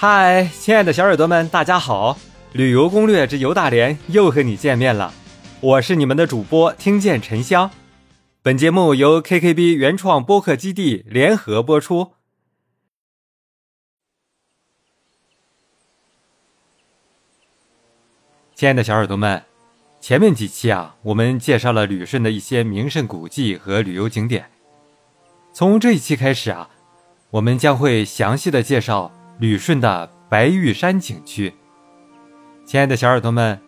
嗨，亲爱的小耳朵们，大家好！旅游攻略之游大连又和你见面了，我是你们的主播听见沉香。本节目由 KKB 原创播客基地联合播出。亲爱的小耳朵们，前面几期啊，我们介绍了旅顺的一些名胜古迹和旅游景点。从这一期开始啊，我们将会详细的介绍。旅顺的白玉山景区，亲爱的小耳朵们，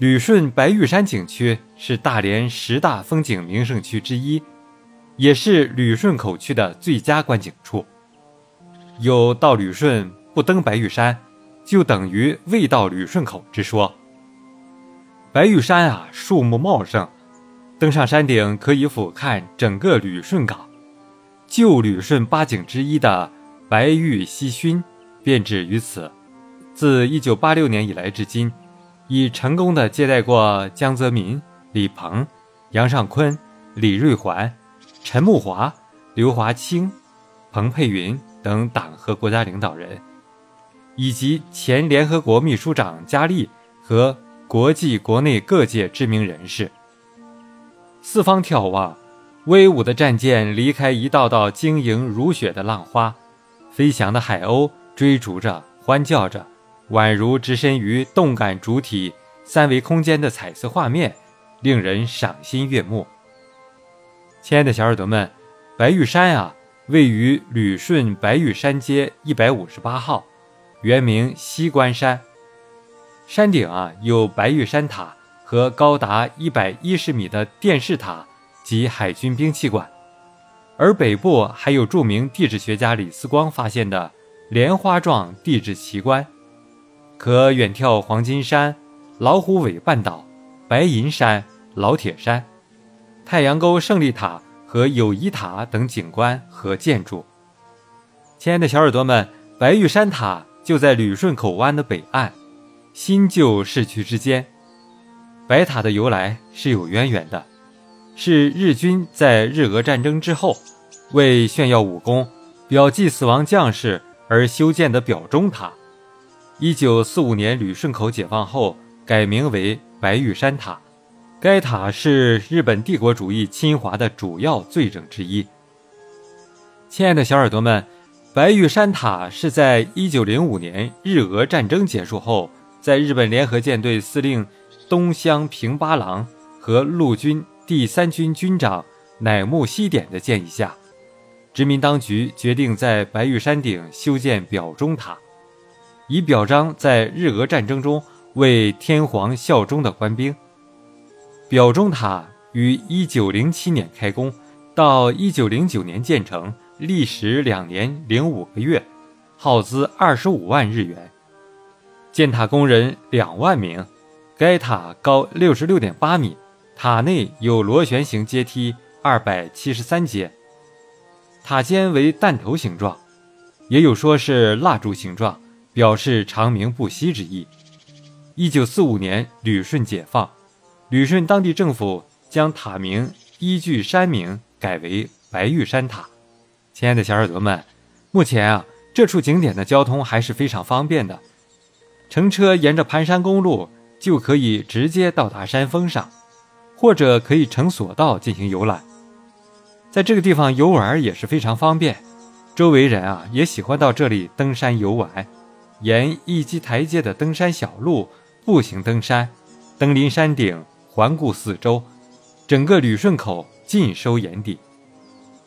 旅顺白玉山景区是大连十大风景名胜区之一，也是旅顺口区的最佳观景处。有到旅顺不登白玉山，就等于未到旅顺口之说。白玉山啊，树木茂盛，登上山顶可以俯瞰整个旅顺港。旧旅顺八景之一的白玉溪熏。便止于此。自1986年以来至今，已成功的接待过江泽民、李鹏、杨尚昆、李瑞环、陈慕华、刘华清、彭佩云等党和国家领导人，以及前联合国秘书长加利和国际国内各界知名人士。四方眺望，威武的战舰离开一道道晶莹如雪的浪花，飞翔的海鸥。追逐着，欢叫着，宛如置身于动感主体三维空间的彩色画面，令人赏心悦目。亲爱的小耳朵们，白玉山啊，位于旅顺白玉山街一百五十八号，原名西关山。山顶啊有白玉山塔和高达一百一十米的电视塔及海军兵器馆，而北部还有著名地质学家李四光发现的。莲花状地质奇观，可远眺黄金山、老虎尾半岛、白银山、老铁山、太阳沟胜利塔和友谊塔等景观和建筑。亲爱的小耳朵们，白玉山塔就在旅顺口湾的北岸，新旧市区之间。白塔的由来是有渊源的，是日军在日俄战争之后，为炫耀武功、表记死亡将士。而修建的表忠塔，一九四五年旅顺口解放后改名为白玉山塔。该塔是日本帝国主义侵华的主要罪证之一。亲爱的小耳朵们，白玉山塔是在一九零五年日俄战争结束后，在日本联合舰队司令东乡平八郎和陆军第三军军长乃木希典的建议下。殖民当局决定在白玉山顶修建表忠塔，以表彰在日俄战争中为天皇效忠的官兵。表忠塔于1907年开工，到1909年建成，历时两年零五个月，耗资25万日元，建塔工人两万名。该塔高66.8米，塔内有螺旋形阶梯273阶。塔尖为弹头形状，也有说是蜡烛形状，表示长鸣不息之意。一九四五年，旅顺解放，旅顺当地政府将塔名依据山名改为白玉山塔。亲爱的小耳朵们，目前啊，这处景点的交通还是非常方便的，乘车沿着盘山公路就可以直接到达山峰上，或者可以乘索道进行游览。在这个地方游玩也是非常方便，周围人啊也喜欢到这里登山游玩，沿一级台阶的登山小路步行登山，登临山顶环顾四周，整个旅顺口尽收眼底。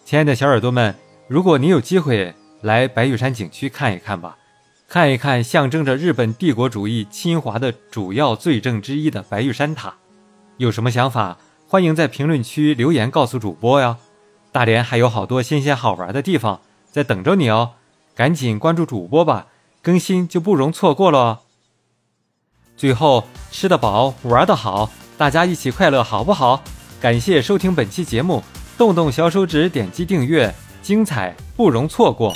亲爱的小耳朵们，如果你有机会来白玉山景区看一看吧，看一看象征着日本帝国主义侵华的主要罪证之一的白玉山塔，有什么想法，欢迎在评论区留言告诉主播呀。大连还有好多新鲜好玩的地方在等着你哦，赶紧关注主播吧，更新就不容错过喽。最后，吃得饱，玩得好，大家一起快乐好不好？感谢收听本期节目，动动小手指点击订阅，精彩不容错过。